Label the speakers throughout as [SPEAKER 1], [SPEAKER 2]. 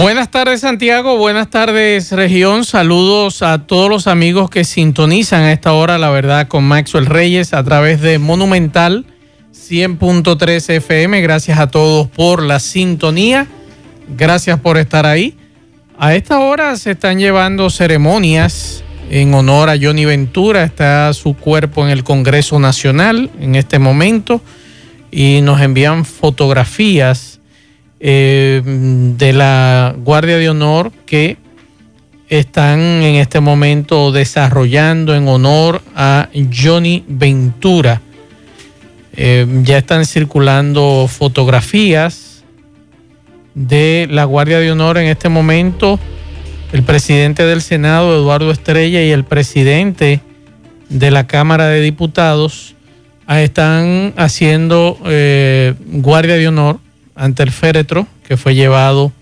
[SPEAKER 1] Buenas tardes Santiago, buenas tardes región, saludos a todos los amigos que sintonizan a esta hora, la verdad, con Maxwell Reyes a través de Monumental 100.3 FM. Gracias a todos por la sintonía, gracias por estar ahí. A esta hora se están llevando ceremonias en honor a Johnny Ventura, está su cuerpo en el Congreso Nacional en este momento y nos envían fotografías eh, de la Guardia de Honor que están en este momento desarrollando en honor a Johnny Ventura. Eh, ya están circulando fotografías de la Guardia de Honor en este momento. El presidente del Senado, Eduardo Estrella, y el presidente de la Cámara de Diputados ah, están haciendo eh, Guardia de Honor ante el féretro que fue llevado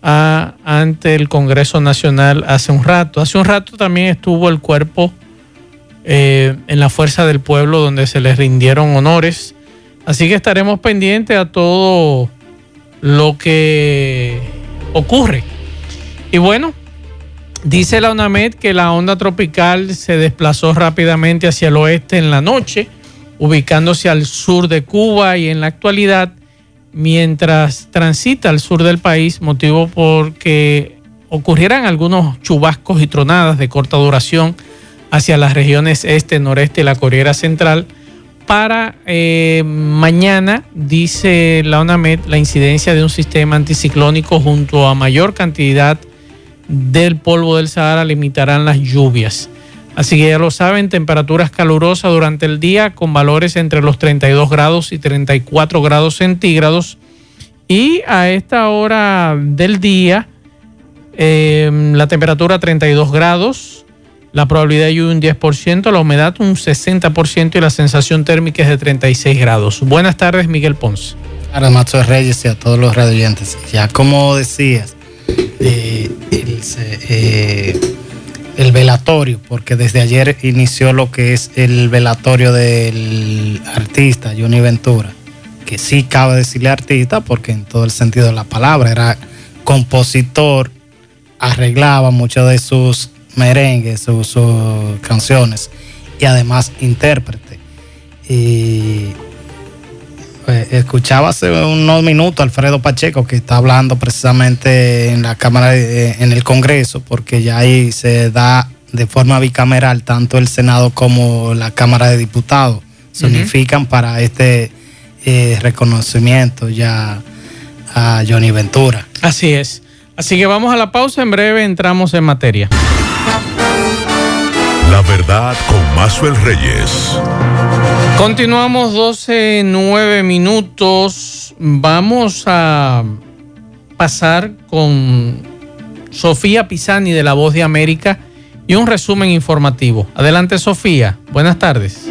[SPEAKER 1] ante el Congreso Nacional hace un rato. Hace un rato también estuvo el cuerpo eh, en la Fuerza del Pueblo donde se les rindieron honores. Así que estaremos pendientes a todo lo que ocurre. Y bueno, dice la UNAMED que la onda tropical se desplazó rápidamente hacia el oeste en la noche, ubicándose al sur de Cuba y en la actualidad mientras transita al sur del país, motivo porque ocurrieran algunos chubascos y tronadas de corta duración hacia las regiones este, noreste y la Corriera Central. Para eh, mañana, dice la ONAMED, la incidencia de un sistema anticiclónico junto a mayor cantidad del polvo del Sahara limitarán las lluvias. Así que ya lo saben, temperaturas calurosas durante el día con valores entre los 32 grados y 34 grados centígrados. Y a esta hora del día, em, la temperatura 32 grados, la probabilidad de lluvia un 10%, la humedad un 60% y la sensación térmica es de 36 grados. Buenas tardes, Miguel Ponce.
[SPEAKER 2] Buenas Macho Reyes y a todos los radioyentes. Ya como decías, eh, eh, el velatorio, porque desde ayer inició lo que es el velatorio del artista Johnny Ventura, que sí cabe decirle artista porque en todo el sentido de la palabra era compositor, arreglaba muchas de sus merengues, sus, canciones y además intérprete. Y pues, escuchaba hace unos minutos Alfredo Pacheco que está hablando precisamente en la Cámara, en el Congreso, porque ya ahí se da de forma bicameral tanto el Senado como la Cámara de Diputados. Se unifican para este eh, reconocimiento ya a Johnny Ventura.
[SPEAKER 1] Así es. Así que vamos a la pausa, en breve entramos en materia.
[SPEAKER 3] La verdad con Mazuel Reyes.
[SPEAKER 1] Continuamos 12, 9 minutos. Vamos a pasar con Sofía Pisani de La Voz de América y un resumen informativo. Adelante Sofía, buenas tardes.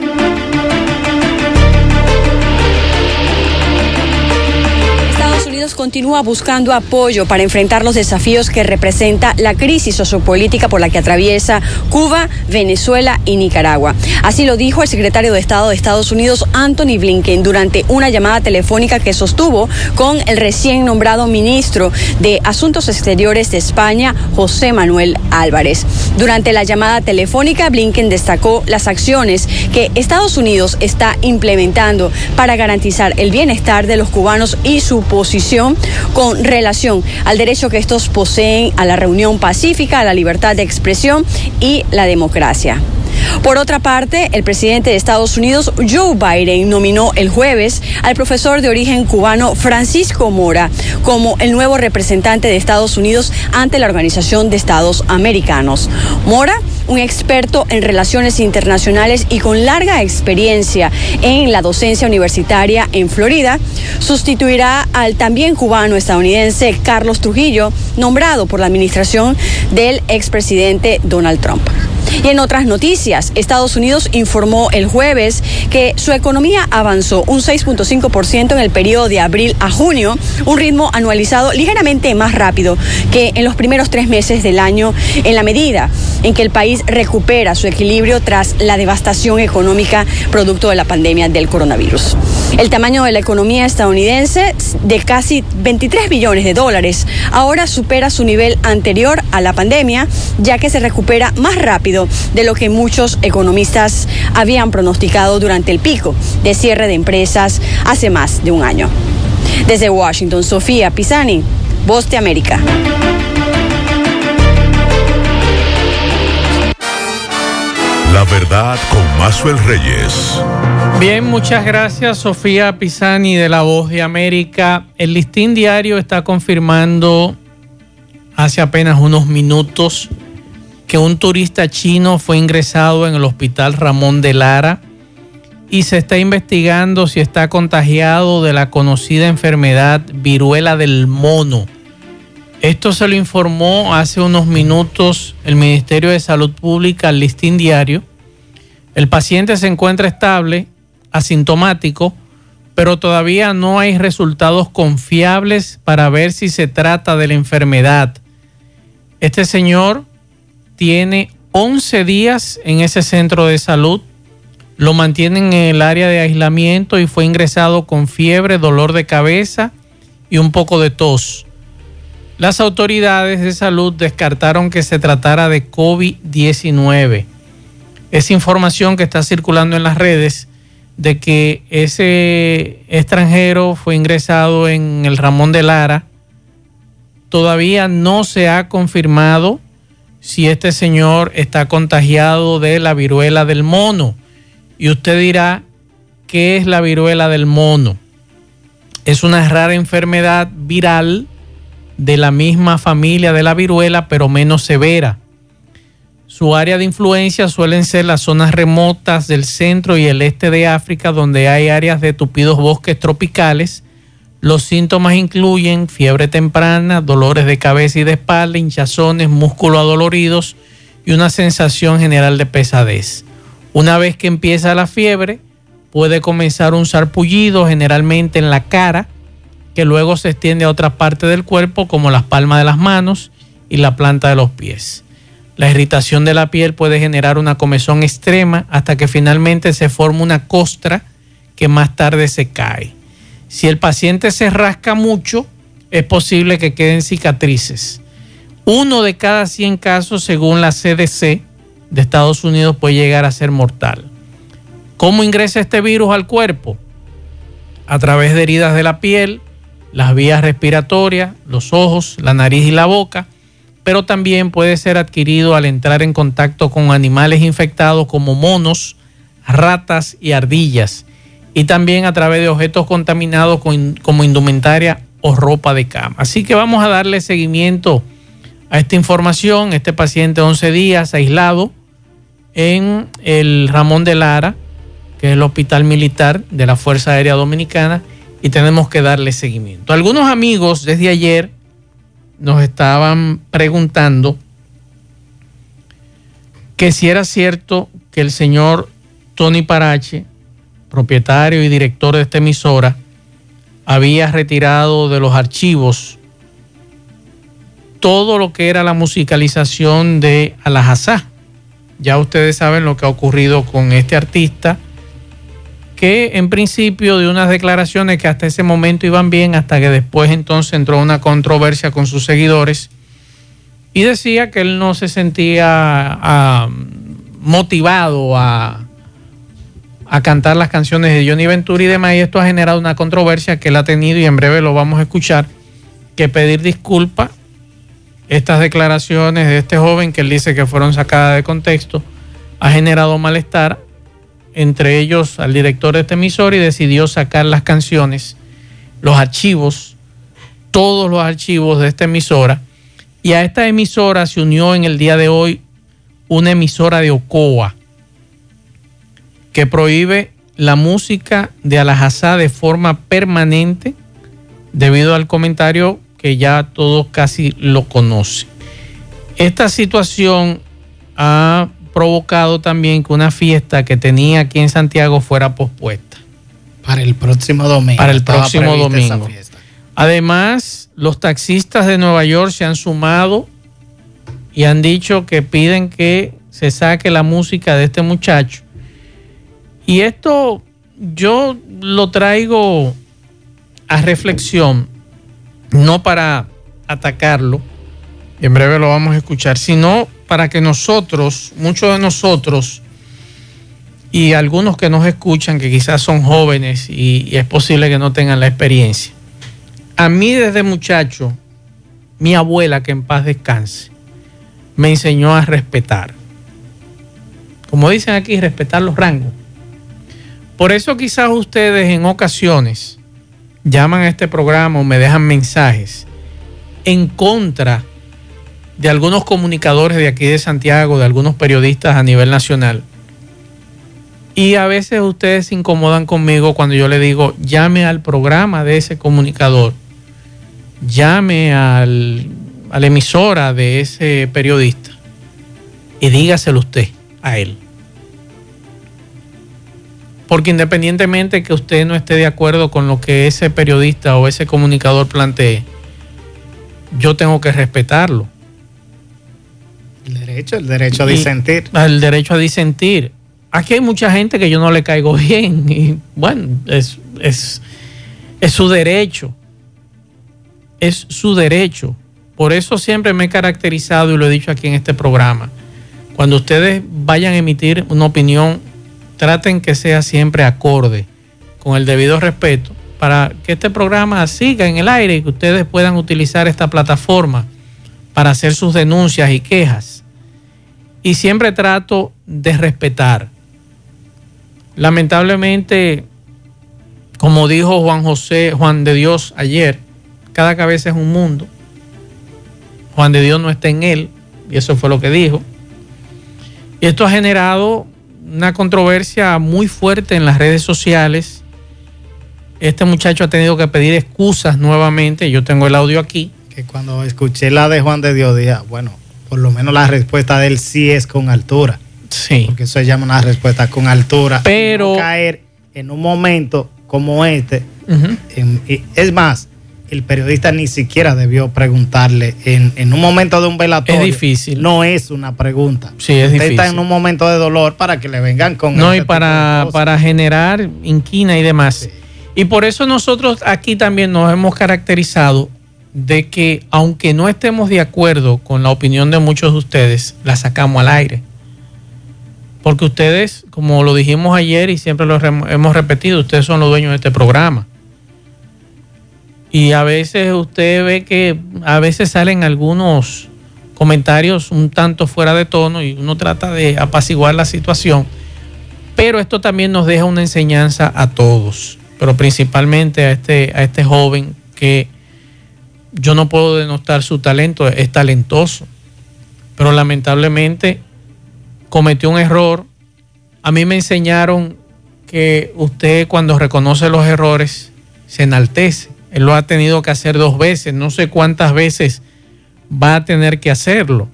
[SPEAKER 4] Continúa buscando apoyo para enfrentar los desafíos que representa la crisis sociopolítica por la que atraviesa Cuba, Venezuela y Nicaragua. Así lo dijo el secretario de Estado de Estados Unidos, Anthony Blinken, durante una llamada telefónica que sostuvo con el recién nombrado ministro de Asuntos Exteriores de España, José Manuel Álvarez. Durante la llamada telefónica, Blinken destacó las acciones que Estados Unidos está implementando para garantizar el bienestar de los cubanos y su posición con relación al derecho que estos poseen a la reunión pacífica, a la libertad de expresión y la democracia. Por otra parte, el presidente de Estados Unidos, Joe Biden, nominó el jueves al profesor de origen cubano Francisco Mora como el nuevo representante de Estados Unidos ante la Organización de Estados Americanos. Mora un experto en relaciones internacionales y con larga experiencia en la docencia universitaria en Florida, sustituirá al también cubano estadounidense Carlos Trujillo, nombrado por la administración del expresidente Donald Trump. Y en otras noticias, Estados Unidos informó el jueves que su economía avanzó un 6.5% en el periodo de abril a junio, un ritmo anualizado ligeramente más rápido que en los primeros tres meses del año, en la medida en que el país recupera su equilibrio tras la devastación económica producto de la pandemia del coronavirus. El tamaño de la economía estadounidense, de casi 23 billones de dólares, ahora supera su nivel anterior a la pandemia, ya que se recupera más rápido de lo que muchos economistas habían pronosticado durante el pico de cierre de empresas hace más de un año. Desde Washington, Sofía Pisani, Voz de América.
[SPEAKER 3] La verdad con Mazuel Reyes.
[SPEAKER 1] Bien, muchas gracias Sofía Pisani de La Voz de América. El listín diario está confirmando hace apenas unos minutos que un turista chino fue ingresado en el hospital Ramón de Lara y se está investigando si está contagiado de la conocida enfermedad viruela del mono. Esto se lo informó hace unos minutos el Ministerio de Salud Pública al listín diario. El paciente se encuentra estable, asintomático, pero todavía no hay resultados confiables para ver si se trata de la enfermedad. Este señor tiene 11 días en ese centro de salud, lo mantienen en el área de aislamiento y fue ingresado con fiebre, dolor de cabeza y un poco de tos. Las autoridades de salud descartaron que se tratara de COVID-19. Esa información que está circulando en las redes de que ese extranjero fue ingresado en el Ramón de Lara, todavía no se ha confirmado si este señor está contagiado de la viruela del mono. Y usted dirá, ¿qué es la viruela del mono? Es una rara enfermedad viral de la misma familia de la viruela, pero menos severa. Su área de influencia suelen ser las zonas remotas del centro y el este de África, donde hay áreas de tupidos bosques tropicales. Los síntomas incluyen fiebre temprana, dolores de cabeza y de espalda, hinchazones, músculos adoloridos y una sensación general de pesadez. Una vez que empieza la fiebre, puede comenzar un sarpullido generalmente en la cara, que luego se extiende a otra parte del cuerpo como las palmas de las manos y la planta de los pies. La irritación de la piel puede generar una comezón extrema hasta que finalmente se forma una costra que más tarde se cae. Si el paciente se rasca mucho, es posible que queden cicatrices. Uno de cada 100 casos, según la CDC de Estados Unidos, puede llegar a ser mortal. ¿Cómo ingresa este virus al cuerpo? A través de heridas de la piel, las vías respiratorias, los ojos, la nariz y la boca, pero también puede ser adquirido al entrar en contacto con animales infectados como monos, ratas y ardillas, y también a través de objetos contaminados como indumentaria o ropa de cama. Así que vamos a darle seguimiento a esta información. Este paciente 11 días aislado en el Ramón de Lara, que es el hospital militar de la Fuerza Aérea Dominicana, y tenemos que darle seguimiento. Algunos amigos desde ayer nos estaban preguntando que si era cierto que el señor Tony Parache, propietario y director de esta emisora, había retirado de los archivos todo lo que era la musicalización de Alajazá. Ya ustedes saben lo que ha ocurrido con este artista que en principio de unas declaraciones que hasta ese momento iban bien, hasta que después entonces entró una controversia con sus seguidores y decía que él no se sentía ah, motivado a, a cantar las canciones de Johnny Ventura y demás, y esto ha generado una controversia que él ha tenido y en breve lo vamos a escuchar, que pedir disculpas. Estas declaraciones de este joven que él dice que fueron sacadas de contexto ha generado malestar entre ellos al director de este emisor y decidió sacar las canciones, los archivos, todos los archivos de esta emisora. Y a esta emisora se unió en el día de hoy una emisora de Ocoa que prohíbe la música de Alajazá de forma permanente debido al comentario que ya todos casi lo conocen. Esta situación ha provocado también que una fiesta que tenía aquí en Santiago fuera pospuesta.
[SPEAKER 2] Para el próximo domingo.
[SPEAKER 1] Para el próximo domingo. Además, los taxistas de Nueva York se han sumado y han dicho que piden que se saque la música de este muchacho. Y esto yo lo traigo a reflexión, no para atacarlo, y en breve lo vamos a escuchar, sino para que nosotros, muchos de nosotros, y algunos que nos escuchan, que quizás son jóvenes y, es posible que no tengan la experiencia. A mí desde muchacho, mi abuela, que en paz descanse, me enseñó a respetar. Como dicen aquí, respetar los rangos. Por eso quizás ustedes en ocasiones llaman a este programa o me dejan mensajes en contra de algunos comunicadores de aquí de Santiago, de algunos periodistas a nivel nacional. Y a veces ustedes se incomodan conmigo cuando yo le digo, llame al programa de ese comunicador, llame al, a la emisora de ese periodista y dígaselo usted a él. Porque independientemente que usted no esté de acuerdo con lo que ese periodista o ese comunicador plantee, yo tengo que respetarlo.
[SPEAKER 2] El derecho, el derecho a disentir.
[SPEAKER 1] El derecho a disentir. Aquí hay mucha gente que yo no le caigo bien y bueno, es, es, es su derecho. Es su derecho. Por eso siempre me he caracterizado y lo he dicho aquí en este programa. Cuando ustedes vayan a emitir una opinión, traten que sea siempre acorde, con el debido respeto, para que este programa siga en el aire y que ustedes puedan utilizar esta plataforma para hacer sus denuncias y quejas. Y siempre trato de respetar. Lamentablemente, como dijo Juan José, Juan de Dios ayer, cada cabeza es un mundo. Juan de Dios no está en él, y eso fue lo que dijo. Y esto ha generado una controversia muy fuerte en las redes sociales. Este muchacho ha tenido que pedir excusas nuevamente. Yo tengo el audio aquí.
[SPEAKER 2] Que cuando escuché la de Juan de Dios dije, bueno, por lo menos la respuesta de él sí es con altura.
[SPEAKER 1] Sí.
[SPEAKER 2] Porque eso se llama una respuesta con altura.
[SPEAKER 1] Pero.
[SPEAKER 2] No caer en un momento como este. Uh -huh. en, es más, el periodista ni siquiera debió preguntarle en, en, un momento de un velatorio.
[SPEAKER 1] Es difícil.
[SPEAKER 2] No es una pregunta.
[SPEAKER 1] Sí, es
[SPEAKER 2] Usted
[SPEAKER 1] difícil.
[SPEAKER 2] está en un momento de dolor para que le vengan con.
[SPEAKER 1] No,
[SPEAKER 2] este
[SPEAKER 1] y para, para generar inquina y demás. Sí. Y por eso nosotros aquí también nos hemos caracterizado de que aunque no estemos de acuerdo con la opinión de muchos de ustedes, la sacamos al aire. Porque ustedes, como lo dijimos ayer y siempre lo hemos repetido, ustedes son los dueños de este programa. Y a veces usted ve que a veces salen algunos comentarios un tanto fuera de tono y uno trata de apaciguar la situación. Pero esto también nos deja una enseñanza a todos, pero principalmente a este, a este joven que yo no puedo denostar su talento, es talentoso, pero lamentablemente cometió un error. A mí me enseñaron que usted cuando reconoce los errores se enaltece. Él lo ha tenido que hacer dos veces, no sé cuántas veces va a tener que hacerlo,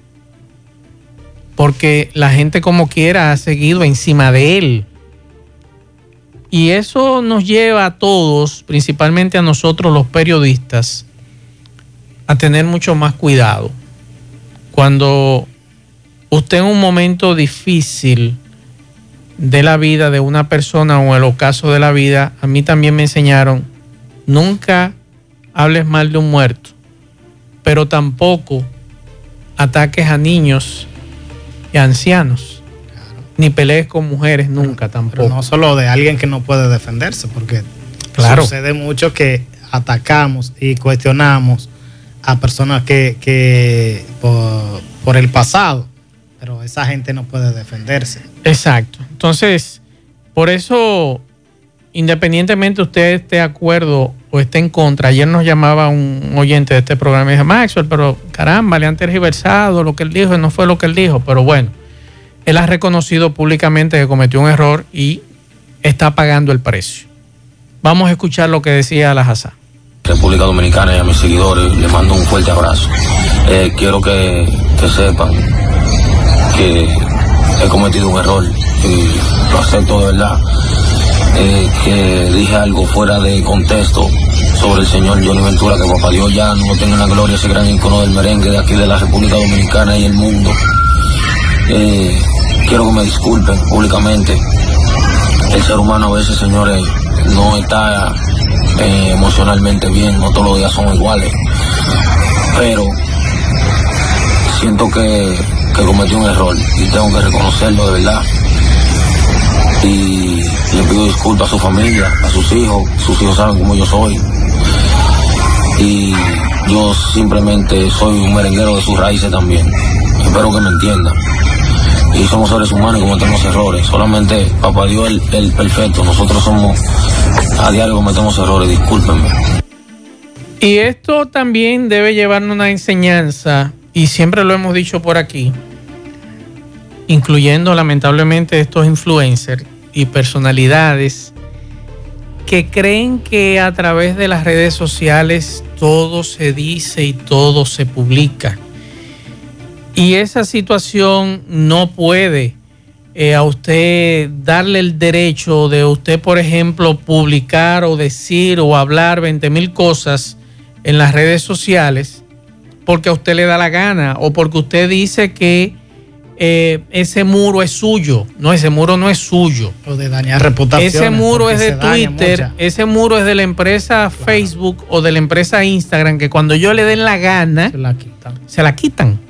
[SPEAKER 1] porque la gente como quiera ha seguido encima de él. Y eso nos lleva a todos, principalmente a nosotros los periodistas, a tener mucho más cuidado. Cuando usted en un momento difícil de la vida de una persona o el ocaso de la vida, a mí también me enseñaron, nunca hables mal de un muerto, pero tampoco ataques a niños y a ancianos, claro. ni pelees con mujeres nunca
[SPEAKER 2] pero,
[SPEAKER 1] tampoco.
[SPEAKER 2] Pero no solo de alguien que no puede defenderse, porque
[SPEAKER 1] claro.
[SPEAKER 2] sucede mucho que atacamos y cuestionamos a personas que, que por, por, el pasado, pero esa gente no puede defenderse.
[SPEAKER 1] Exacto. Entonces, por eso, independientemente usted esté de acuerdo o esté en contra, ayer nos llamaba un oyente de este programa y dice, Maxwell, pero caramba, le han tergiversado lo que él dijo, no fue lo que él dijo, pero bueno, él ha reconocido públicamente que cometió un error y está pagando el precio. Vamos a escuchar lo que decía la Hazá.
[SPEAKER 5] República Dominicana y a mis seguidores les mando un fuerte abrazo. Eh, quiero que, sepan que he cometido un error y lo acepto de verdad. Eh, que dije algo fuera de contexto sobre el señor Johnny Ventura, que papá Dios ya no tenga en la gloria ese gran icono del merengue de aquí de la República Dominicana y el mundo. Eh, quiero que me disculpen públicamente. El ser humano a veces, señores, no está eh, emocionalmente bien, no todos los días son iguales. Pero siento que, que cometí un error y tengo que reconocerlo de verdad. Y le pido disculpas a su familia, a sus hijos, sus hijos saben cómo yo soy. Y yo simplemente soy un merenguero de sus raíces también. Espero que me entiendan. Y somos seres humanos y cometemos errores. Solamente papá Dios el, el perfecto. Nosotros somos, a diario cometemos errores, discúlpenme.
[SPEAKER 1] Y esto también debe llevarnos una enseñanza, y siempre lo hemos dicho por aquí, incluyendo lamentablemente estos influencers y personalidades que creen que a través de las redes sociales todo se dice y todo se publica. Y esa situación no puede eh, a usted darle el derecho de usted, por ejemplo, publicar o decir o hablar 20 mil cosas en las redes sociales porque a usted le da la gana o porque usted dice que eh, ese muro es suyo. No, ese muro no es suyo.
[SPEAKER 2] O de dañar reputación.
[SPEAKER 1] Ese muro es de Twitter, ese muro es de la empresa Facebook o de la empresa Instagram, que cuando yo le den la gana,
[SPEAKER 2] Se la quitan.
[SPEAKER 1] se la quitan.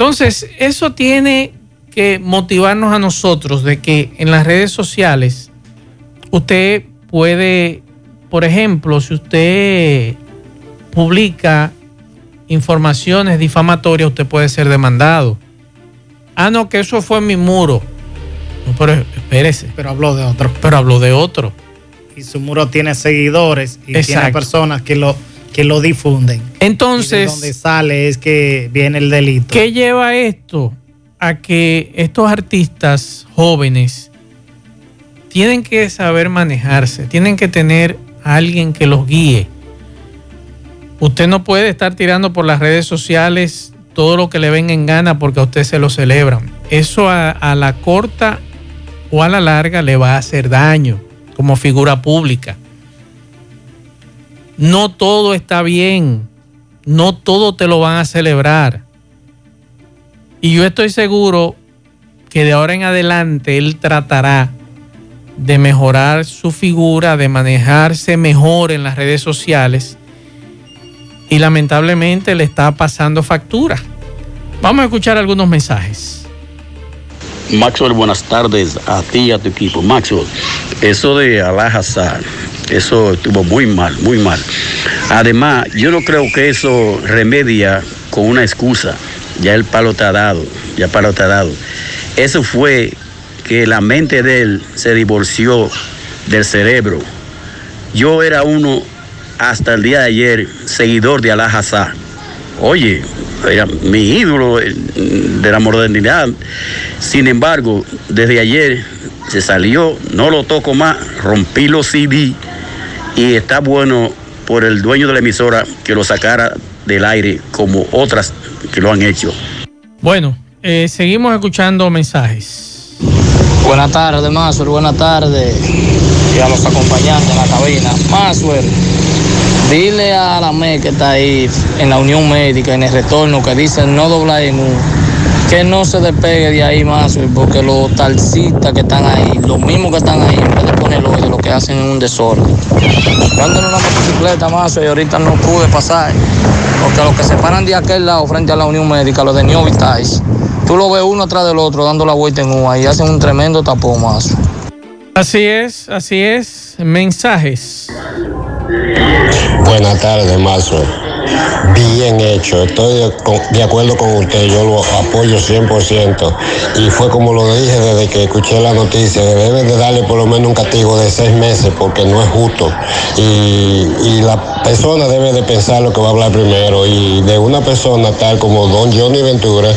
[SPEAKER 1] Entonces, eso tiene que motivarnos a nosotros de que en las redes sociales usted puede, por ejemplo, si usted publica informaciones difamatorias, usted puede ser demandado. Ah, no, que eso fue en mi muro. No, pero espérese,
[SPEAKER 2] Pero habló de otro.
[SPEAKER 1] pero habló de otro.
[SPEAKER 2] Y su muro tiene seguidores y tiene personas que lo, que lo difunden. y de
[SPEAKER 1] Entonces,
[SPEAKER 2] donde sale es que viene el delito.
[SPEAKER 1] ¿Qué lleva esto? A que estos artistas jóvenes tienen que saber manejarse, tienen que tener a alguien que los guíe. Usted no puede estar tirando por las redes sociales todo lo que le venga en gana porque a usted se lo celebran. Eso a, a la corta o a la larga le va a hacer daño como figura pública. No todo está bien, no todo te lo van a celebrar. Y yo estoy seguro que de ahora en adelante él tratará de mejorar su figura, de manejarse mejor en las redes sociales y lamentablemente le está pasando factura. Vamos a escuchar algunos mensajes.
[SPEAKER 6] Maxwell, buenas tardes a ti y a tu equipo. Maxwell, eso de Alá Hazard, eso estuvo muy mal, muy mal. Además, yo no creo que eso remedia con una excusa. Ya el palo ha dado, ya el palo ha dado. Eso fue que la mente de él se divorció del cerebro. Yo era uno hasta el día de ayer seguidor de Hazard. Oye, era mi ídolo eh, de la modernidad. Sin embargo, desde ayer se salió, no lo toco más, rompí los CD y está bueno por el dueño de la emisora que lo sacara del aire como otras que lo han hecho.
[SPEAKER 1] Bueno, eh, seguimos escuchando mensajes.
[SPEAKER 7] Buenas tardes, Maswell. Buenas tardes. Y a los acompañantes en la cabina. Maswell, dile a la MED que está ahí en la Unión Médica, en el retorno, que dice no doblar en U, que no se despegue de ahí, Maswell, porque los taxistas que están ahí, los mismos que están ahí, en vez de ponerlo de lo que hacen es un desorden. Yo ando en una motocicleta, Maswell, y ahorita no pude pasar, porque los que se paran de aquel lado frente a la Unión Médica, los de New Vitais, tú lo ves uno atrás del otro dando la vuelta en U y hacen un tremendo tapón, Maswell.
[SPEAKER 1] Así es, así es. Mensajes.
[SPEAKER 8] Buenas tardes, Mazo. Bien hecho, estoy de, acuerdo con usted, yo lo apoyo 100%. Y fue como lo dije desde que escuché la noticia, que deben de darle por lo menos un castigo de seis meses porque no es justo. Y, la persona debe de pensar lo que va a hablar primero. Y de una persona tal como don Johnny Ventura,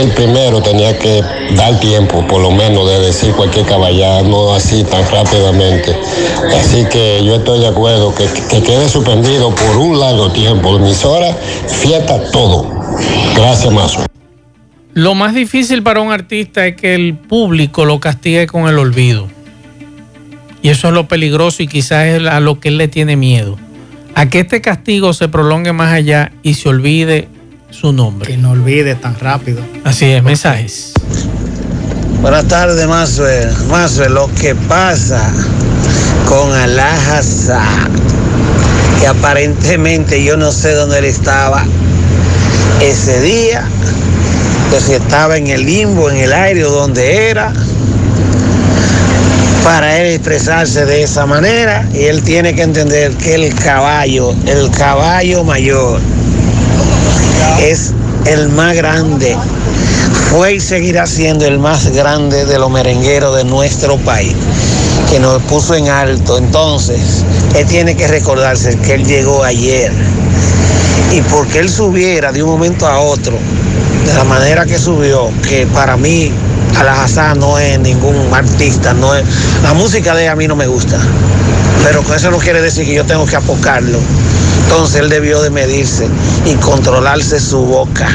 [SPEAKER 8] él primero tenía que dar tiempo, por lo menos, de decir cualquier caballada, no así tan rápidamente. Así que yo estoy de acuerdo que quede suspendido por un largo tiempo. Emisora, fiesta, todo. Gracias, Mazo.
[SPEAKER 1] Lo más difícil para un artista es que el público lo castigue con el olvido. Y eso es lo peligroso y quizás es a lo que él le tiene miedo. A que este castigo se prolongue más allá y se olvide su nombre.
[SPEAKER 2] Que no olvide tan rápido.
[SPEAKER 1] Así es, mensajes.
[SPEAKER 9] Buenas tardes, Mazue. Mazue, lo que pasa con Alajaza, que aparentemente yo no sé dónde él estaba ese día, que si estaba en el limbo, en el aire donde era, para él expresarse de esa manera, y él tiene que entender que el caballo, el caballo mayor, es el más grande, fue y seguirá siendo el más grande de los merengueros de nuestro país, que nos puso en alto. Entonces, él tiene que recordarse que él llegó ayer. Y porque él subiera de un momento a otro, de la manera que subió, que para mí Alajazá no es ningún artista, no es, la música de él a mí no me gusta, pero eso no quiere decir que yo tengo que apocarlo. Entonces él debió de medirse y controlarse su boca,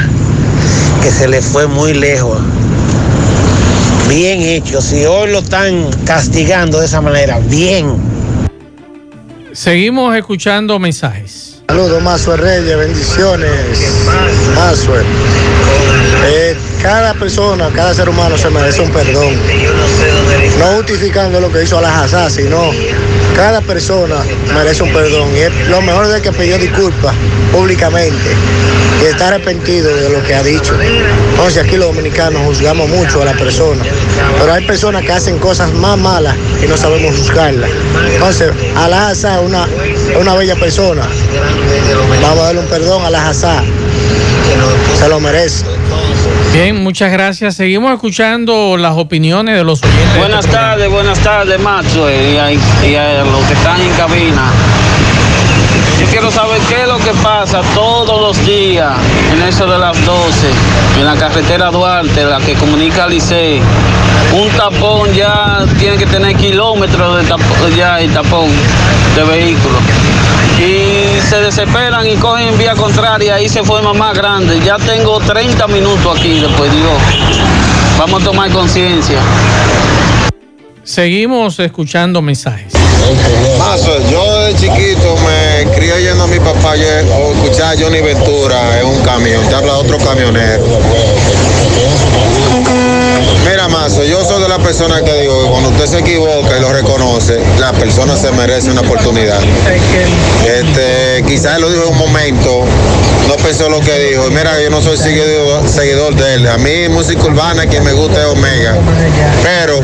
[SPEAKER 9] que se le fue muy lejos. Bien hecho, si hoy lo están castigando de esa manera, bien.
[SPEAKER 1] Seguimos escuchando mensajes.
[SPEAKER 10] Saludos, Mazue Reyes, bendiciones. Mazue. Eh, cada persona, cada ser humano se merece un perdón. No justificando lo que hizo Alajazá, sino cada persona merece un perdón. Y es lo mejor de que pidió disculpas públicamente y está arrepentido de lo que ha dicho. Entonces aquí los dominicanos juzgamos mucho a la persona, pero hay personas que hacen cosas más malas y no sabemos juzgarlas. Entonces, Alajazá es una, una bella persona. Vamos a darle un perdón a Alajazá. Se lo merece.
[SPEAKER 1] Bien, muchas gracias. Seguimos escuchando las opiniones de los.
[SPEAKER 11] Buenas tardes, buenas tardes, Macho, y a, los que están en cabina. Yo quiero saber qué es lo que pasa todos los días en eso de las 12, en la carretera Duarte, la que comunica Licey. Un tapón ya tiene que tener kilómetros de tapón, ya el tapón de vehículos. Y se desesperan y cogen vía contraria, ahí se forma más grande. Ya tengo 30 minutos aquí, después digo, vamos a tomar conciencia.
[SPEAKER 1] Seguimos escuchando mensajes.
[SPEAKER 12] Mazo, yo de chiquito me crié oyendo a mi papá o escuchar a Johnny Ventura en un camión. Te habla otro camionero. Mazo, yo soy de la persona que digo que cuando usted se equivoca y lo reconoce, la persona se merece una oportunidad. Este, quizás lo dijo en un momento, no pensó lo que dijo. Mira, yo no soy seguidor, seguidor de él. A mí música urbana quien me gusta es Omega. Pero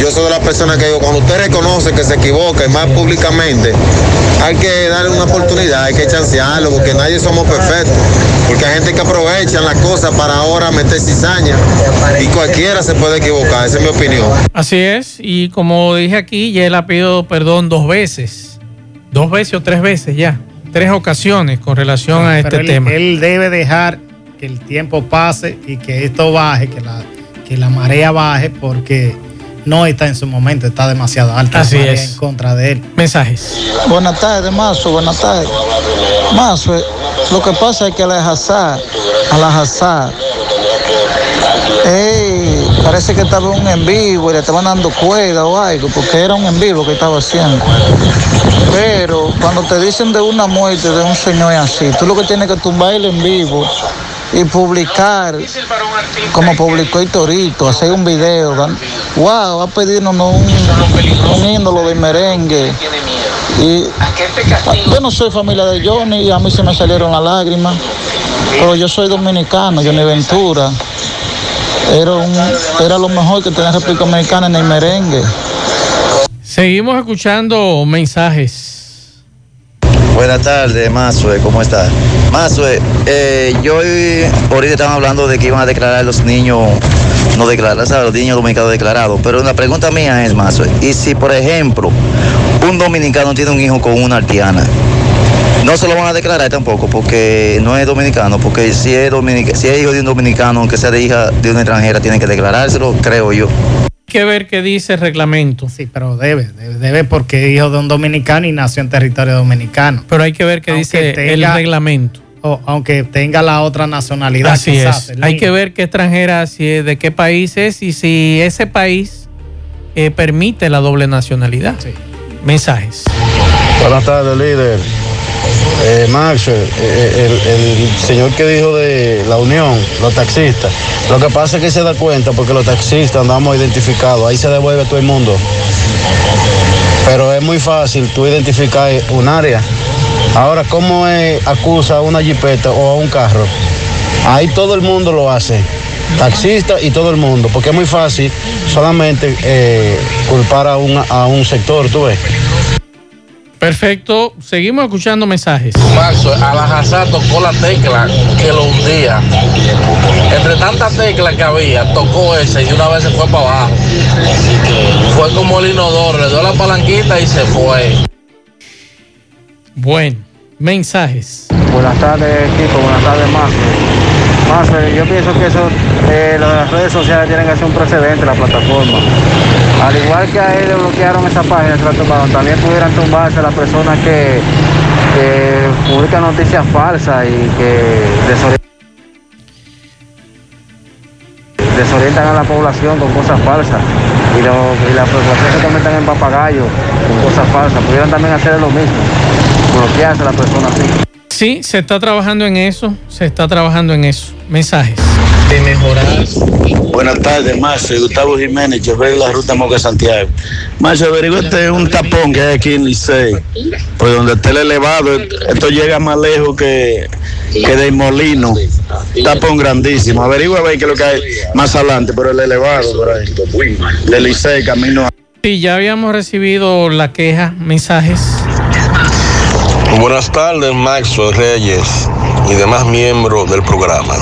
[SPEAKER 12] yo soy de la persona que digo, cuando usted reconoce que se equivoca y más públicamente, hay que darle una oportunidad, hay que chancearlo, porque nadie somos perfectos. Porque hay gente que aprovecha las cosas para ahora meter cizaña y cualquiera se puede equivocar, esa es mi opinión.
[SPEAKER 1] Así es, y como dije aquí, ya él ha pedido perdón dos veces. Dos veces o tres veces ya. Tres ocasiones con relación a
[SPEAKER 2] Pero
[SPEAKER 1] este
[SPEAKER 2] él,
[SPEAKER 1] tema.
[SPEAKER 2] él debe dejar que el tiempo pase y que esto baje, que la, que la marea baje, porque no está en su momento, está demasiado alta
[SPEAKER 1] Así
[SPEAKER 2] la marea
[SPEAKER 1] es.
[SPEAKER 2] en contra de él.
[SPEAKER 1] Mensajes.
[SPEAKER 13] Buenas tardes, Mazo, buenas tardes. Mazo, eh, lo que pasa es que a la Hazá, a la Hazá, ey, parece que estaba un en vivo y le estaban dando cuerda o algo, porque era un en vivo que estaba haciendo. Pero cuando te dicen de una muerte de un señor así, tú lo que tienes que tumbar el en vivo y publicar, como publicó el Torito, hacer un video. Wow, va a pedirnos un, un ídolo de merengue. Y yo no soy familia de Johnny a mí se me salieron las lágrimas. Pero yo soy dominicano, Johnny Ventura. Era, un, era lo mejor que tenía República Dominicana en el merengue.
[SPEAKER 1] Seguimos escuchando mensajes.
[SPEAKER 14] Buenas tardes, Mazue, ¿cómo estás? Mazue, eh, yo hoy- ahorita estaban hablando de que iban a declarar los niños, no declarar, ¿sabes? los niños dominicanos declarados, pero la pregunta mía es, Mazue, y si por ejemplo un dominicano tiene un hijo con una artiana, no se lo van a declarar tampoco porque no es dominicano, porque si es, dominica- si es hijo de un dominicano, aunque sea de hija de una extranjera, tienen que declarárselo, creo yo.
[SPEAKER 1] Hay que ver qué dice el reglamento.
[SPEAKER 2] Sí, pero debe, debe, debe porque es hijo de un dominicano y nació en territorio dominicano.
[SPEAKER 1] Pero hay que ver qué
[SPEAKER 2] Aunque
[SPEAKER 1] dice el reglamento.
[SPEAKER 2] o aunque tenga la otra nacionalidad.
[SPEAKER 1] Así
[SPEAKER 2] quizás,
[SPEAKER 1] es. Hay que ver qué extranjera, si es, de qué país es y si ese país eh, permite la doble nacionalidad. Mensajes.
[SPEAKER 15] Buenas tardes, líder. Eh, Max, eh, el, el señor que dijo de la unión, los taxistas, lo que pasa es que se da cuenta porque los taxistas andamos identificados, ahí se devuelve todo el mundo. Pero es muy fácil tú identificar un área. Ahora, ¿cómo es, acusa a una jipeta o a un carro? Ahí todo el mundo lo hace, taxista y todo el mundo, porque es muy fácil solamente eh, culpar a un, a un sector, tú ves.
[SPEAKER 1] Perfecto. Seguimos escuchando mensajes.
[SPEAKER 16] Maxo, a la Hazard tocó la tecla que lo hundía. Entre tantas teclas que había, tocó ese y una vez se fue para abajo. Fue como el inodoro, le dio la palanquita y se fue.
[SPEAKER 1] Bueno, mensajes.
[SPEAKER 17] Buenas tardes, equipo. Buenas tardes, más. Más, yo pienso que eso, eh, lo de las redes sociales tienen que ser un precedente la plataforma. Al igual que a él le bloquearon esa página, se la tumbaron, también pudieran tumbarse las personas que, que publican noticias falsas y que desorientan, a la población con cosas falsas. Y, lo- y la población se conviertan en papagayos con cosas falsas. Pudieran también hacer lo mismo, bloquearse a la persona así.
[SPEAKER 1] Sí, se está trabajando en eso. Se está trabajando en eso. Mensajes.
[SPEAKER 15] De mejorar. Buenas tardes, Marcio. Gustavo Jiménez, chofer de la ruta Moca Santiago. Marcio, averiguate un tapón que hay aquí en Licey. Por donde está el elevado, esto llega más lejos que, que de Molino. Tapón grandísimo. Averigua a ver qué es lo que hay más adelante, por el elevado, por ahí. De Licey, camino a.
[SPEAKER 1] Sí, ya habíamos recibido la queja, mensajes.
[SPEAKER 18] Buenas tardes, Maxwell Reyes y demás miembros del programa.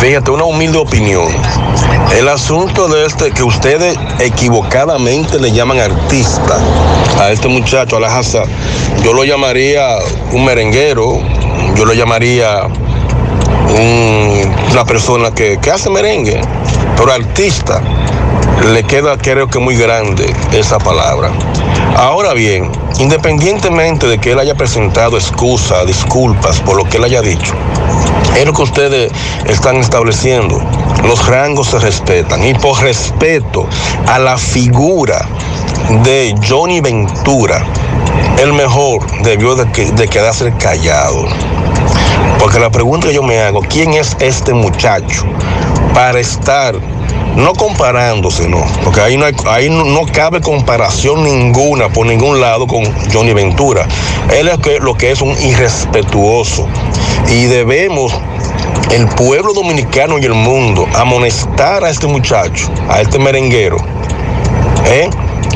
[SPEAKER 18] Fíjate, una humilde opinión. El asunto de este que ustedes equivocadamente le llaman artista a este muchacho, a la Hazard, yo lo llamaría un merenguero, yo lo llamaría un- una persona que, que hace merengue, pero artista le queda creo que muy grande esa palabra. Ahora bien, independientemente de que él haya presentado excusas, disculpas por lo que él haya dicho, es lo que ustedes están estableciendo. Los rangos se respetan y por respeto a la figura de Johnny Ventura, el mejor debió de, de quedarse callado. Porque la pregunta que yo me hago, ¿quién es este muchacho para estar, no comparándose, no? Porque ahí no, hay- ahí no, no cabe comparación ninguna por ningún lado con Johnny Ventura. Él es que- lo que es un irrespetuoso. Y debemos, el pueblo dominicano y el mundo, amonestar a este muchacho, a este merenguero, ¿eh?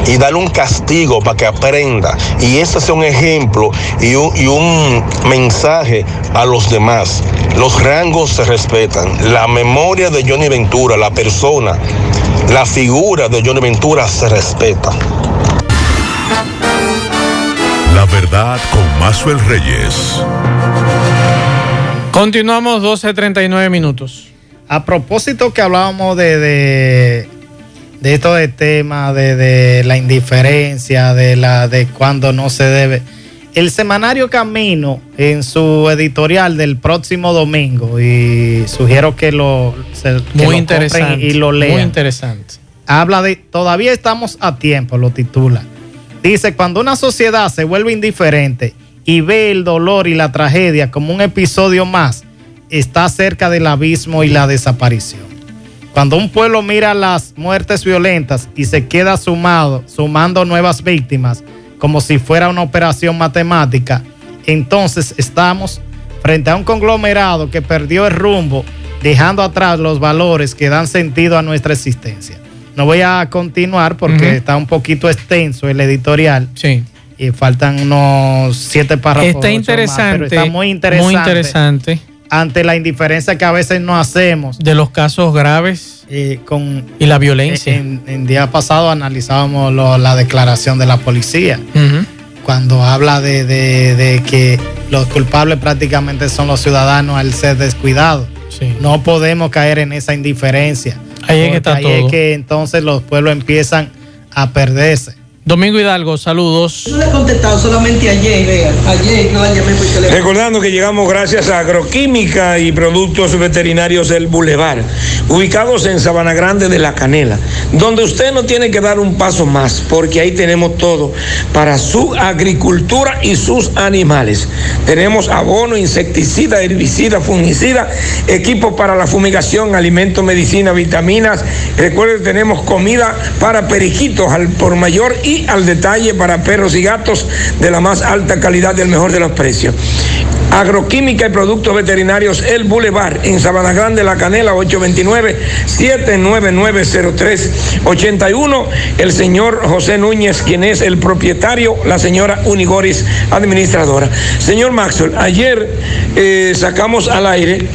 [SPEAKER 18] Y darle un castigo para que aprenda. Y ese sea un ejemplo y un, y un mensaje a los demás. Los rangos se respetan. La memoria de Johnny Ventura, la persona, la figura de Johnny Ventura se respeta.
[SPEAKER 3] La verdad con Mazuel Reyes.
[SPEAKER 1] Continuamos 12.39 minutos.
[SPEAKER 2] A propósito que hablábamos de, de, de esto de tema, de, de la indiferencia, de la de cuando no se debe. El semanario Camino en su editorial del próximo domingo, y sugiero que lo, se-
[SPEAKER 1] Muy interesante.
[SPEAKER 2] y lo
[SPEAKER 1] Muy
[SPEAKER 2] lean.
[SPEAKER 1] interesante.
[SPEAKER 2] Habla de todavía estamos a tiempo, lo titula. Dice, cuando una sociedad se vuelve indiferente y ve el dolor y la tragedia como un episodio más, está cerca del abismo y la desaparición. Cuando un pueblo mira las muertes violentas y se queda sumado, sumando nuevas víctimas, como si fuera una operación matemática, entonces estamos frente a un conglomerado que perdió el rumbo, dejando atrás los valores que dan sentido a nuestra existencia. No voy a continuar porque está un poquito extenso el editorial.
[SPEAKER 1] Sí.
[SPEAKER 2] Y faltan unos siete párrafos.
[SPEAKER 1] Está
[SPEAKER 2] más,
[SPEAKER 1] interesante.
[SPEAKER 2] pero está muy interesante.
[SPEAKER 1] Muy interesante.
[SPEAKER 2] Ante la indiferencia que a veces no hacemos.
[SPEAKER 1] De los casos graves
[SPEAKER 2] con,
[SPEAKER 1] y la violencia.
[SPEAKER 2] En, en día pasado analizábamos lo- la declaración de la policía. Cuando habla de, de- de que los culpables prácticamente son los ciudadanos al ser descuidados. No podemos caer en esa indiferencia.
[SPEAKER 1] Ahí es que está
[SPEAKER 2] ahí
[SPEAKER 1] todo.
[SPEAKER 2] es que entonces los pueblos empiezan a perderse.
[SPEAKER 1] Domingo Hidalgo, saludos.
[SPEAKER 19] No le he contestado solamente ayer, vea. Ayer yo la llamé por teléfono.
[SPEAKER 20] Recordando que llegamos gracias a Agroquímica y Productos Veterinarios El Boulevard, ubicados en Sabana Grande de La Canela, donde usted no tiene que dar un paso más, porque ahí tenemos todo para su agricultura y sus animales. Tenemos abono, insecticida, herbicida, fungicida, equipo para la fumigación, alimentos, medicina, vitaminas. Recuerden, tenemos comida para periquitos al por mayor y al detalle para perros y gatos de la más alta calidad del mejor de los precios. Agroquímica y Productos Veterinarios El Boulevard en Sabana Grande, La Canela, 829-799-0381. El señor José Núñez, quien es el propietario, la señora Unigoris, administradora. Señor Maxwell, ayer eh, sacamos al aire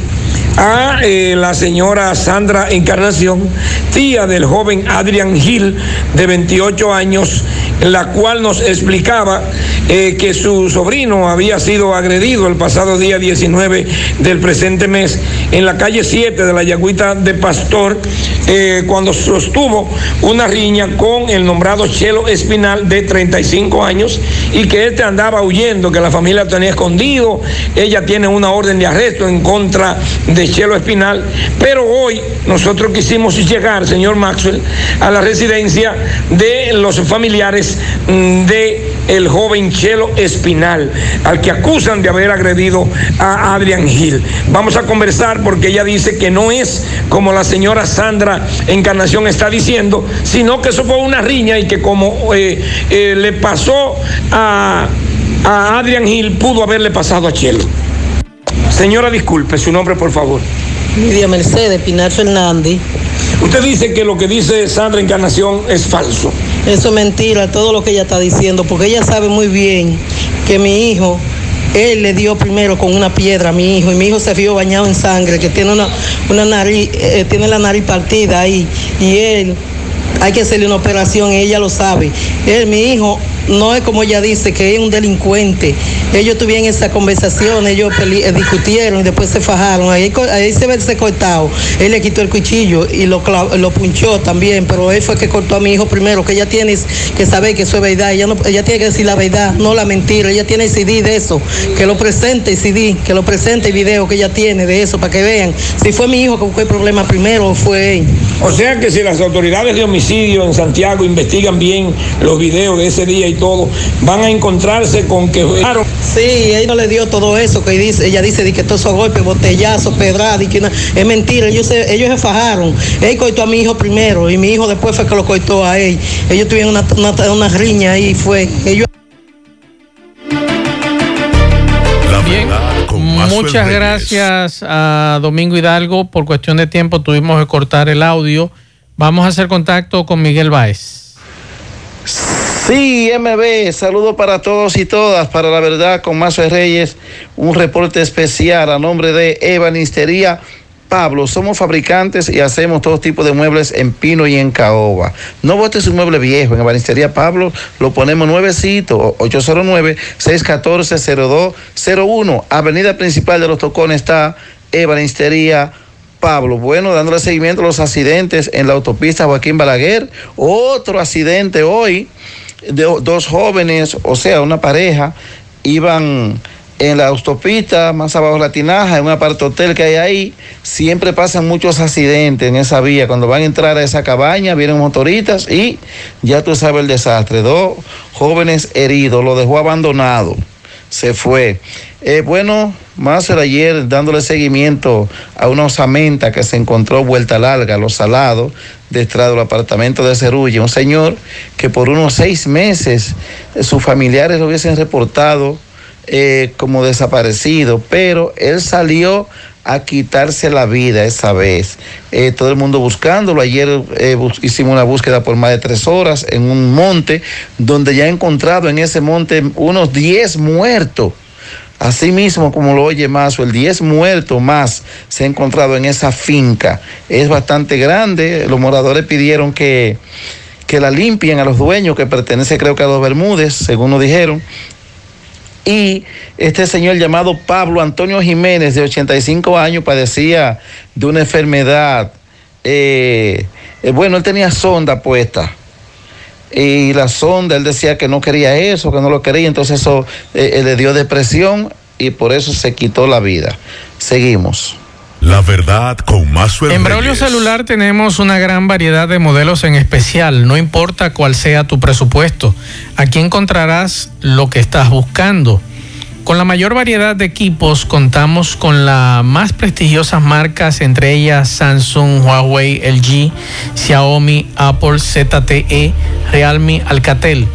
[SPEAKER 20] a eh, la señora Sandra Encarnación, tía del joven Adrian Gil, de 28 años, la cual nos explicaba eh, que su sobrino había sido agredido el pasado día 19 del presente mes en la calle 7 de la Yagüita de Pastor, eh, cuando sostuvo una riña con el nombrado Chelo Espinal de 35 años y que este andaba huyendo, que la familia tenía escondido. Ella tiene una orden de arresto en contra de Chelo Espinal, pero hoy nosotros quisimos llegar, señor Maxwell, a la residencia de los familiares mm, de el joven Chelo Espinal, al que acusan de haber agredido a Adrian Gil. Vamos a conversar porque ella dice que no es como la señora Sandra Encarnación está diciendo, sino que eso fue una riña y que como eh, eh, le pasó a, a Adrian Gil, pudo haberle pasado a Chelo. Señora, disculpe, su nombre, por favor.
[SPEAKER 19] Lidia Mercedes Pinar Fernández.
[SPEAKER 20] Usted dice que lo que dice Sandra Encarnación es falso.
[SPEAKER 19] Eso es mentira, todo lo que ella está diciendo, porque ella sabe muy bien que mi hijo, él le dio primero con una piedra a mi hijo, y mi hijo se vio bañado en sangre, que tiene una, una nariz, eh, tiene la nariz partida ahí, y él hay que hacerle una operación y ella lo sabe. Él, mi hijo, no es como ella dice, que es un delincuente. Ellos tuvieron esa conversación, ellos eh, discutieron y después se fajaron. Ahí, ahí se ve cortado. Él le quitó el cuchillo y lo, lo punchó también, pero él fue que cortó a mi hijo primero, que ella tiene que saber que eso es verdad. Ella, no, ella tiene que decir la verdad, no la mentira. Ella tiene el CD de eso, que lo presente el CD, que lo presente el video que ella tiene de eso, para que vean si fue mi hijo que buscó el problema primero o fue él.
[SPEAKER 20] O sea que si las autoridades de homicidio en Santiago investigan bien los videos de ese día y todo, van a encontrarse con que...
[SPEAKER 19] Sí, no le dio todo eso que dice, ella dice que todos esos golpes, botellazos, pedradas, y que es mentira, ellos se, ellos se fajaron. Él cortó a mi hijo primero y mi hijo después fue que lo cortó a él. Ellos tuvieron una, una, una riña ahí, fue. Ellos
[SPEAKER 1] muchas gracias a Domingo Hidalgo. Por cuestión de tiempo tuvimos que cortar el audio. Vamos a hacer contacto con Miguel Báez.
[SPEAKER 14] Sí, MB, saludo para todos y todas. Para la verdad, con Mazo Reyes, un reporte especial a nombre de Ebanistería Pablo. Somos fabricantes y hacemos todo tipo de muebles en pino y en caoba. No botes un mueble viejo. En Ebanistería Pablo lo ponemos nuevecito. 809-614-0201. Avenida principal de los Tocones está Ebanistería Pablo, bueno, dándole seguimiento a los accidentes en la autopista Joaquín Balaguer. Otro accidente hoy de dos jóvenes, o sea, una pareja, iban en la autopista, más abajo de la tinaja, en un apart hotel que hay ahí. Siempre pasan muchos accidentes en esa vía. Cuando van a entrar a esa cabaña, vienen motoristas y ya tú sabes el desastre. Dos jóvenes heridos, lo dejó abandonado se fue. Eh, bueno, más era ayer dándole seguimiento a una osamenta que se encontró vuelta larga, los salados, detrás del apartamento de Cerulla. Un señor que por unos seis meses eh, sus familiares lo hubiesen reportado eh, como desaparecido, pero él salió a quitarse la vida esa vez. Eh, todo el mundo buscándolo. Ayer eh, hicimos una búsqueda por más de tres horas en un monte, donde ya he encontrado en ese monte unos 10 muertos. Así mismo, como lo oye Mazo, el 10 muertos más se ha encontrado en esa finca. Es bastante grande. Los moradores pidieron que, que la limpien a los dueños, que pertenece creo que a los Bermúdez, según nos dijeron y este señor llamado Pablo Antonio Jiménez, de 85 años, padecía de una enfermedad. eh, eh, bueno, él tenía sonda puesta
[SPEAKER 13] y la sonda, él decía que no quería eso, que no lo quería, entonces eso eh, le dio depresión y por eso se quitó la vida. Seguimos.
[SPEAKER 3] La verdad con Mazuel
[SPEAKER 1] En Braulio. Celular tenemos una gran variedad de modelos en especial, no importa cuál sea tu presupuesto. Aquí encontrarás lo que estás buscando. Con la mayor variedad de equipos contamos con las más prestigiosas marcas, entre ellas Samsung, Huawei, LG, Xiaomi, Apple, ZTE, Realme, Alcatel.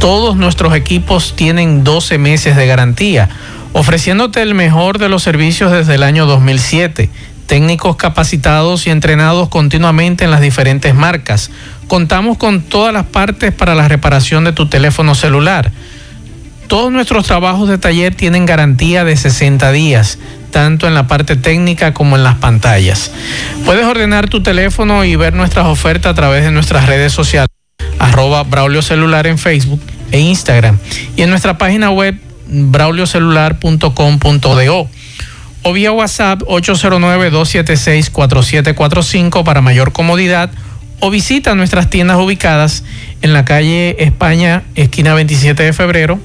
[SPEAKER 1] Todos nuestros equipos tienen 12 meses de garantía, ofreciéndote el mejor de los servicios desde el año 2007. Técnicos capacitados y entrenados continuamente en las diferentes marcas. Contamos con todas las partes para la reparación de tu teléfono celular. Todos nuestros trabajos de taller tienen garantía de 60 días, tanto en la parte técnica como en las pantallas. Puedes ordenar tu teléfono y ver nuestras ofertas a través de nuestras redes sociales, arroba Braulio en Facebook e Instagram, y en nuestra página web brauliocelular.com.do o vía WhatsApp 809-276-4745 para mayor comodidad o visita nuestras tiendas ubicadas en la calle España, esquina 27 de febrero,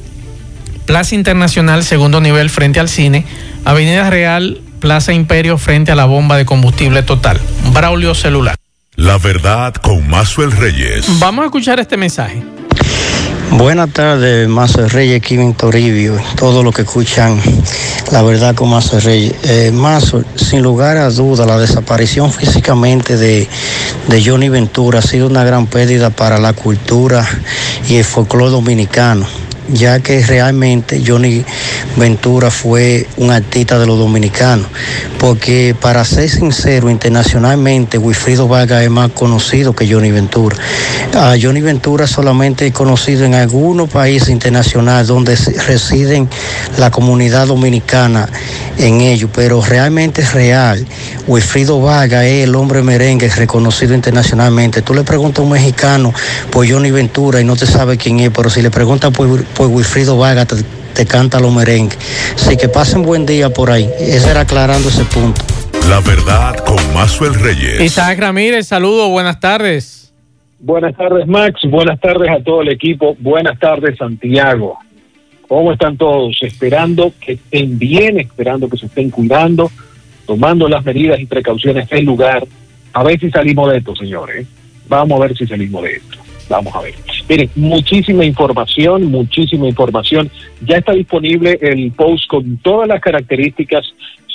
[SPEAKER 1] Plaza Internacional, segundo nivel frente al cine, Avenida Real, Plaza Imperio frente a la bomba de combustible total. Braulio Celular.
[SPEAKER 3] La verdad con Mazuel Reyes.
[SPEAKER 1] Vamos a escuchar este mensaje.
[SPEAKER 21] Buenas tardes, Mazo Reyes, Kevin Toribio, todos los que escuchan la verdad con Mazo Reyes. Eh, Mazo, sin lugar a duda, la desaparición físicamente de, de Johnny Ventura ha sido una gran pérdida para la cultura y el folclore dominicano ya que realmente Johnny Ventura fue un artista de los dominicanos, porque para ser sincero, internacionalmente Wilfrido Vargas es más conocido que Johnny Ventura. A Johnny Ventura solamente es conocido en algunos países internacionales donde residen la comunidad dominicana en ellos, pero realmente es real. Wilfrido Vargas es el hombre merengue reconocido internacionalmente. Tú le preguntas a un mexicano por Johnny Ventura y no te sabe quién es, pero si le preguntas por, por Wilfrido Vargas te, te canta los merengues. Así que pasen buen día por ahí. Ese era aclarando ese punto.
[SPEAKER 3] La verdad con Mazuel Reyes.
[SPEAKER 1] Isaac Ramírez, saludos, buenas tardes.
[SPEAKER 22] Buenas tardes, Max. Buenas tardes a todo el equipo. Buenas tardes, Santiago. ¿Cómo están todos? Esperando que estén bien, esperando que se estén cuidando, tomando las medidas y precauciones del lugar. A ver si salimos de esto, señores. Vamos a ver si salimos de esto. Vamos a ver. Miren, muchísima información, muchísima información. Ya está disponible el post con todas las características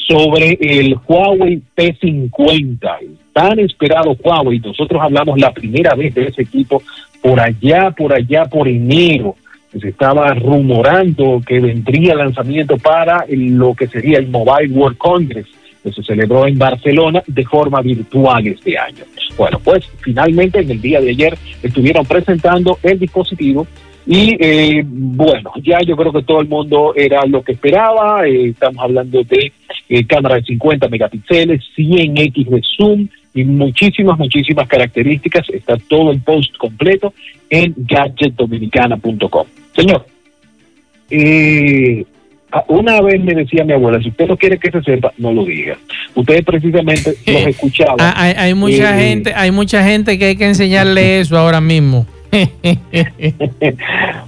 [SPEAKER 22] sobre el Huawei P50, el tan esperado Huawei. Nosotros hablamos la primera vez de ese equipo por allá, por allá, por enero. Se estaba rumorando que vendría lanzamiento para lo que sería el Mobile World Congress, que se celebró en Barcelona de forma virtual este año. Bueno, pues finalmente en el día de ayer estuvieron presentando el dispositivo y eh, bueno, ya yo creo que todo el mundo era lo que esperaba. eh, estamos hablando de eh, cámara de 50 megapíxeles, 100x de zoom y muchísimas, muchísimas características. Está todo el post completo en gadgetdominicana.com. Señor, eh, una vez me decía mi abuela, si usted no quiere que se sepa, no lo diga. Ustedes precisamente los escuchaban.
[SPEAKER 1] Ah, Hay, hay mucha
[SPEAKER 22] Eh,
[SPEAKER 1] gente, hay mucha gente que hay que enseñarle eso ahora mismo.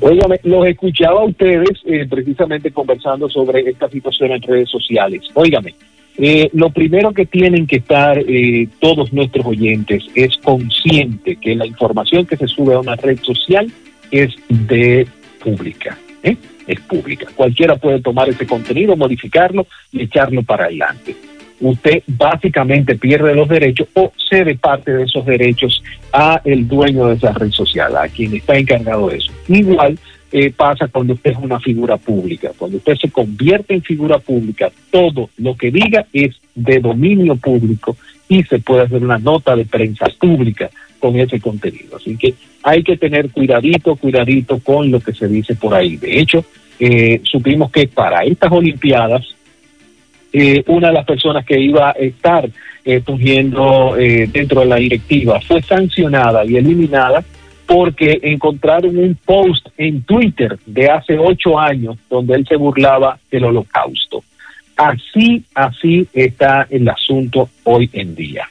[SPEAKER 22] Óigame, los escuchaba a ustedes eh, precisamente conversando sobre esta situación en redes sociales. Óigame, eh, lo primero que tienen que estar eh, todos nuestros oyentes es consciente que la información que se sube a una red social es de pública. ¿eh? Es pública. Cualquiera puede tomar ese contenido, modificarlo y echarlo para adelante usted básicamente pierde los derechos o cede parte de esos derechos a el dueño de esa red social, a quien está encargado de eso. Igual eh, pasa cuando usted es una figura pública. Cuando usted se convierte en figura pública, todo lo que diga es de dominio público y se puede hacer una nota de prensa pública con ese contenido. Así que hay que tener cuidadito, cuidadito con lo que se dice por ahí. De hecho, eh, supimos que para estas Olimpiadas, eh, una de las personas que iba a estar eh, eh, dentro de la directiva fue sancionada y eliminada porque encontraron un post en Twitter de hace ocho años donde él se burlaba del holocausto. Así, así está el asunto hoy en día.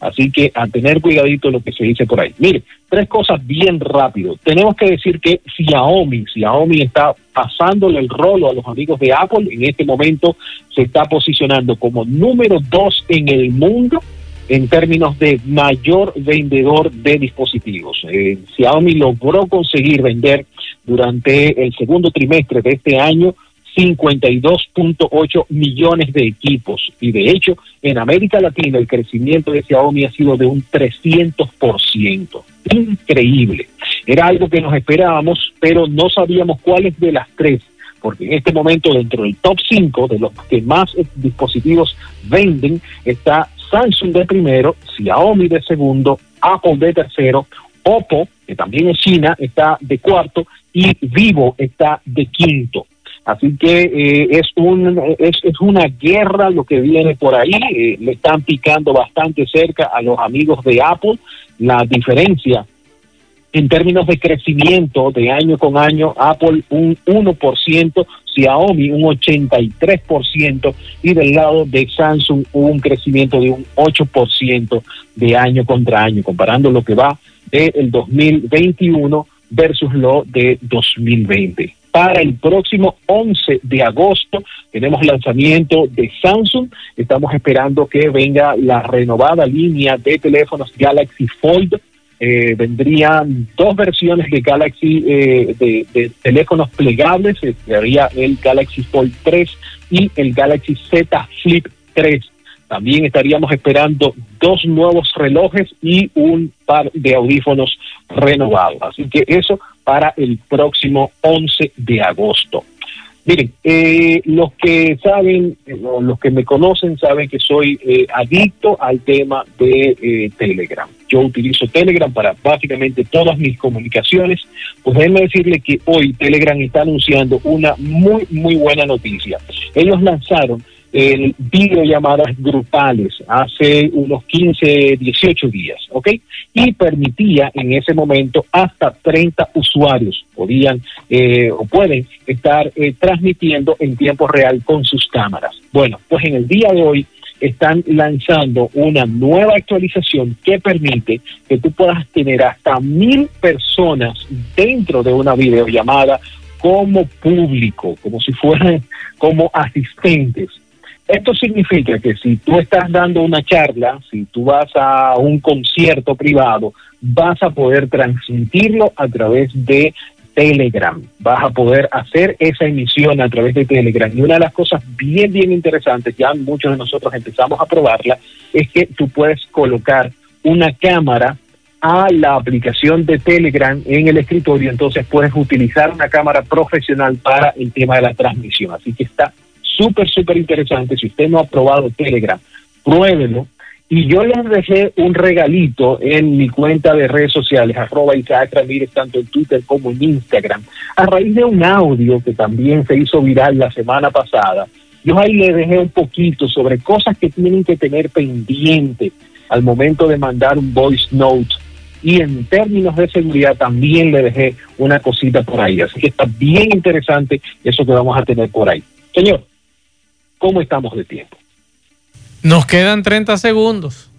[SPEAKER 22] Así que a tener cuidadito lo que se dice por ahí. Mire, tres cosas bien rápido. Tenemos que decir que Xiaomi, Xiaomi está pasándole el rolo a los amigos de Apple. En este momento se está posicionando como número dos en el mundo en términos de mayor vendedor de dispositivos. Eh, Xiaomi logró conseguir vender durante el segundo trimestre de este año 52.8 millones de equipos y de hecho en América Latina el crecimiento de Xiaomi ha sido de un 300%. Increíble. Era algo que nos esperábamos, pero no sabíamos cuáles de las tres porque en este momento dentro del top 5 de los que más dispositivos venden está Samsung de primero, Xiaomi de segundo, Apple de tercero, Oppo, que también es China, está de cuarto y Vivo está de quinto. Así que eh, es, un, es, es, una guerra lo que viene por ahí. Eh, le están picando bastante cerca a los amigos de Apple. La diferencia en términos de crecimiento de año con año, Apple un 1%, Xiaomi un 83% y del lado de Samsung un crecimiento de un 8% de año contra año, comparando lo que va del 2021 versus lo de 2020. Para el próximo 11 de agosto tenemos lanzamiento de Samsung. Estamos esperando que venga la renovada línea de teléfonos Galaxy Fold eh, vendrían dos versiones de Galaxy eh, de, teléfonos plegables, sería el Galaxy Fold 3 y el Galaxy Z Flip 3. También estaríamos esperando dos nuevos relojes y un par de audífonos renovados. Así que eso para el próximo 11 de agosto. Miren, eh, los que saben, eh, los que me conocen saben que soy eh, adicto al tema de Telegram. Yo utilizo Telegram para básicamente todas mis comunicaciones. Pues déjenme decirle que hoy Telegram está anunciando una muy, muy buena noticia. Ellos lanzaron el videollamadas grupales hace unos 15, 18 días, ¿ok? Y permitía en ese momento hasta 30 usuarios podían eh, o pueden estar eh, transmitiendo en tiempo real con sus cámaras. Bueno, pues en el día de hoy están lanzando una nueva actualización que permite que tú puedas tener hasta mil personas dentro de una videollamada como público, como si fueran como asistentes. Esto significa que si tú estás dando una charla, si tú vas a un concierto privado, vas a poder transmitirlo a través de Telegram. Vas a poder hacer esa emisión a través de Telegram. Y una de las cosas bien, bien interesantes, ya muchos de nosotros empezamos a probarla, es que tú puedes colocar una cámara a la aplicación de Telegram en el escritorio, entonces puedes utilizar una cámara profesional para el tema de la transmisión. Así que está súper, súper interesante. Si usted no ha probado Telegram, pruébelo. Y yo les dejé un regalito en mi cuenta de redes sociales, arroba Isaac Ramírez, tanto en Twitter como en Instagram, a raíz de un audio que también se hizo viral la semana pasada. Yo ahí le dejé un poquito sobre cosas que tienen que tener pendiente al momento de mandar un voice note. Y en términos de seguridad también le dejé una cosita por ahí. Así que está bien interesante eso que vamos a tener por ahí. Señor, ¿Cómo estamos de tiempo?
[SPEAKER 1] Nos quedan 30 segundos.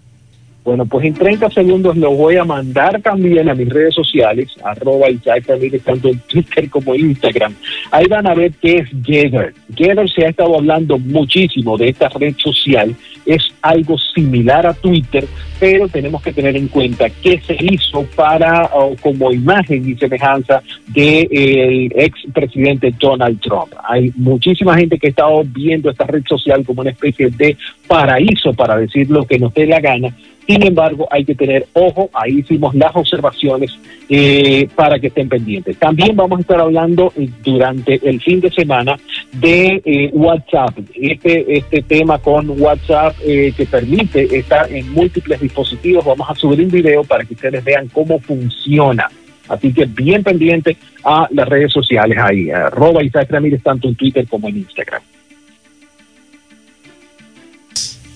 [SPEAKER 22] Bueno, pues en 30 segundos lo voy a mandar también a mis redes sociales, arroba Isaac tanto en Twitter como Instagram. Ahí van a ver qué es Gather. Gather se ha estado hablando muchísimo de esta red social. Es algo similar a Twitter, pero tenemos que tener en cuenta qué se hizo para, como imagen y semejanza del de, ex presidente Donald Trump. Hay muchísima gente que ha estado viendo esta red social como una especie de paraíso para decir lo que nos dé la gana sin embargo, hay que tener ojo, ahí hicimos las observaciones eh, para que estén pendientes. También vamos a estar hablando eh, durante el fin de semana de eh, WhatsApp, este, este tema con WhatsApp que permite estar en múltiples dispositivos. Vamos a subir un video para que ustedes vean cómo funciona. Así que bien pendiente a las redes sociales ahí, arroba Isaac Ramírez tanto en Twitter como en Instagram.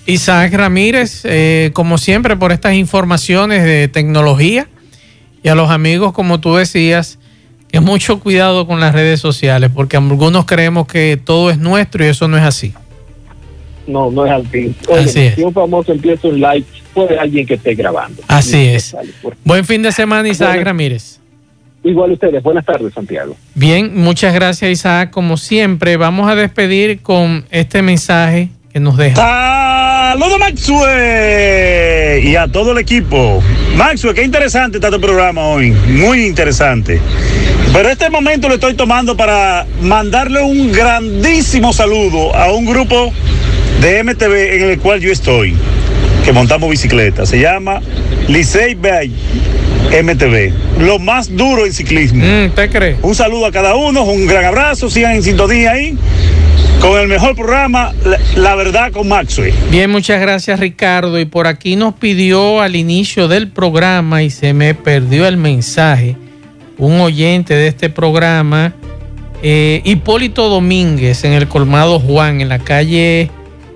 [SPEAKER 1] Isaac Ramírez, eh, como siempre, por estas informaciones de tecnología y a los amigos, como tú decías, que mucho cuidado con las redes sociales, porque algunos creemos que todo es nuestro y eso no es así.
[SPEAKER 22] No, no es así. Oye, Si un famoso empieza un like, puede alguien que esté grabando.
[SPEAKER 1] Así es.
[SPEAKER 22] sale por-
[SPEAKER 1] Buen fin de semana, Isaac
[SPEAKER 22] Bueno.
[SPEAKER 1] Ramírez.
[SPEAKER 22] Igual ustedes, buenas tardes, Santiago.
[SPEAKER 1] Bien, muchas gracias, Isaac. Como siempre, vamos a despedir con este mensaje que nos deja.
[SPEAKER 23] Saludos Maxwell y a todo el equipo. Maxwell, qué interesante está tu programa hoy, muy interesante. Pero este momento lo estoy tomando para mandarle un grandísimo saludo a un grupo de MTV en el cual yo estoy, que montamos bicicleta. Se llama Licey Bay MTV, lo más duro en ciclismo.
[SPEAKER 1] ¿Te crees?
[SPEAKER 23] Un saludo a cada uno, un gran abrazo, sigan en sintonía ahí con el mejor programa, La, Verdad con Maxwell.
[SPEAKER 1] Bien, muchas gracias, Ricardo. Y por aquí nos pidió al inicio del programa y se me perdió el mensaje. Un oyente de este programa, eh, Hipólito Domínguez, en el Colmado Juan, en la calle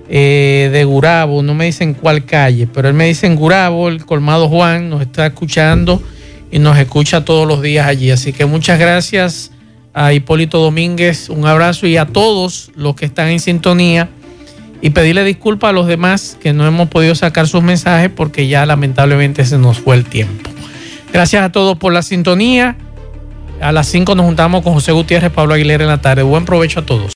[SPEAKER 1] eh, de Gurabo. No me dicen cuál calle, pero él me dice en Gurabo, el Colmado Juan, nos está escuchando y nos escucha todos los días allí. Así que muchas gracias a Hipólito Domínguez, un abrazo y a todos los que están en sintonía y pedirle disculpas a los demás que no hemos podido sacar sus mensajes porque ya lamentablemente se nos fue el tiempo. Gracias a todos por la sintonía. A las 5 nos juntamos con José Gutiérrez, Pablo Aguilera en la tarde. Buen provecho a todos.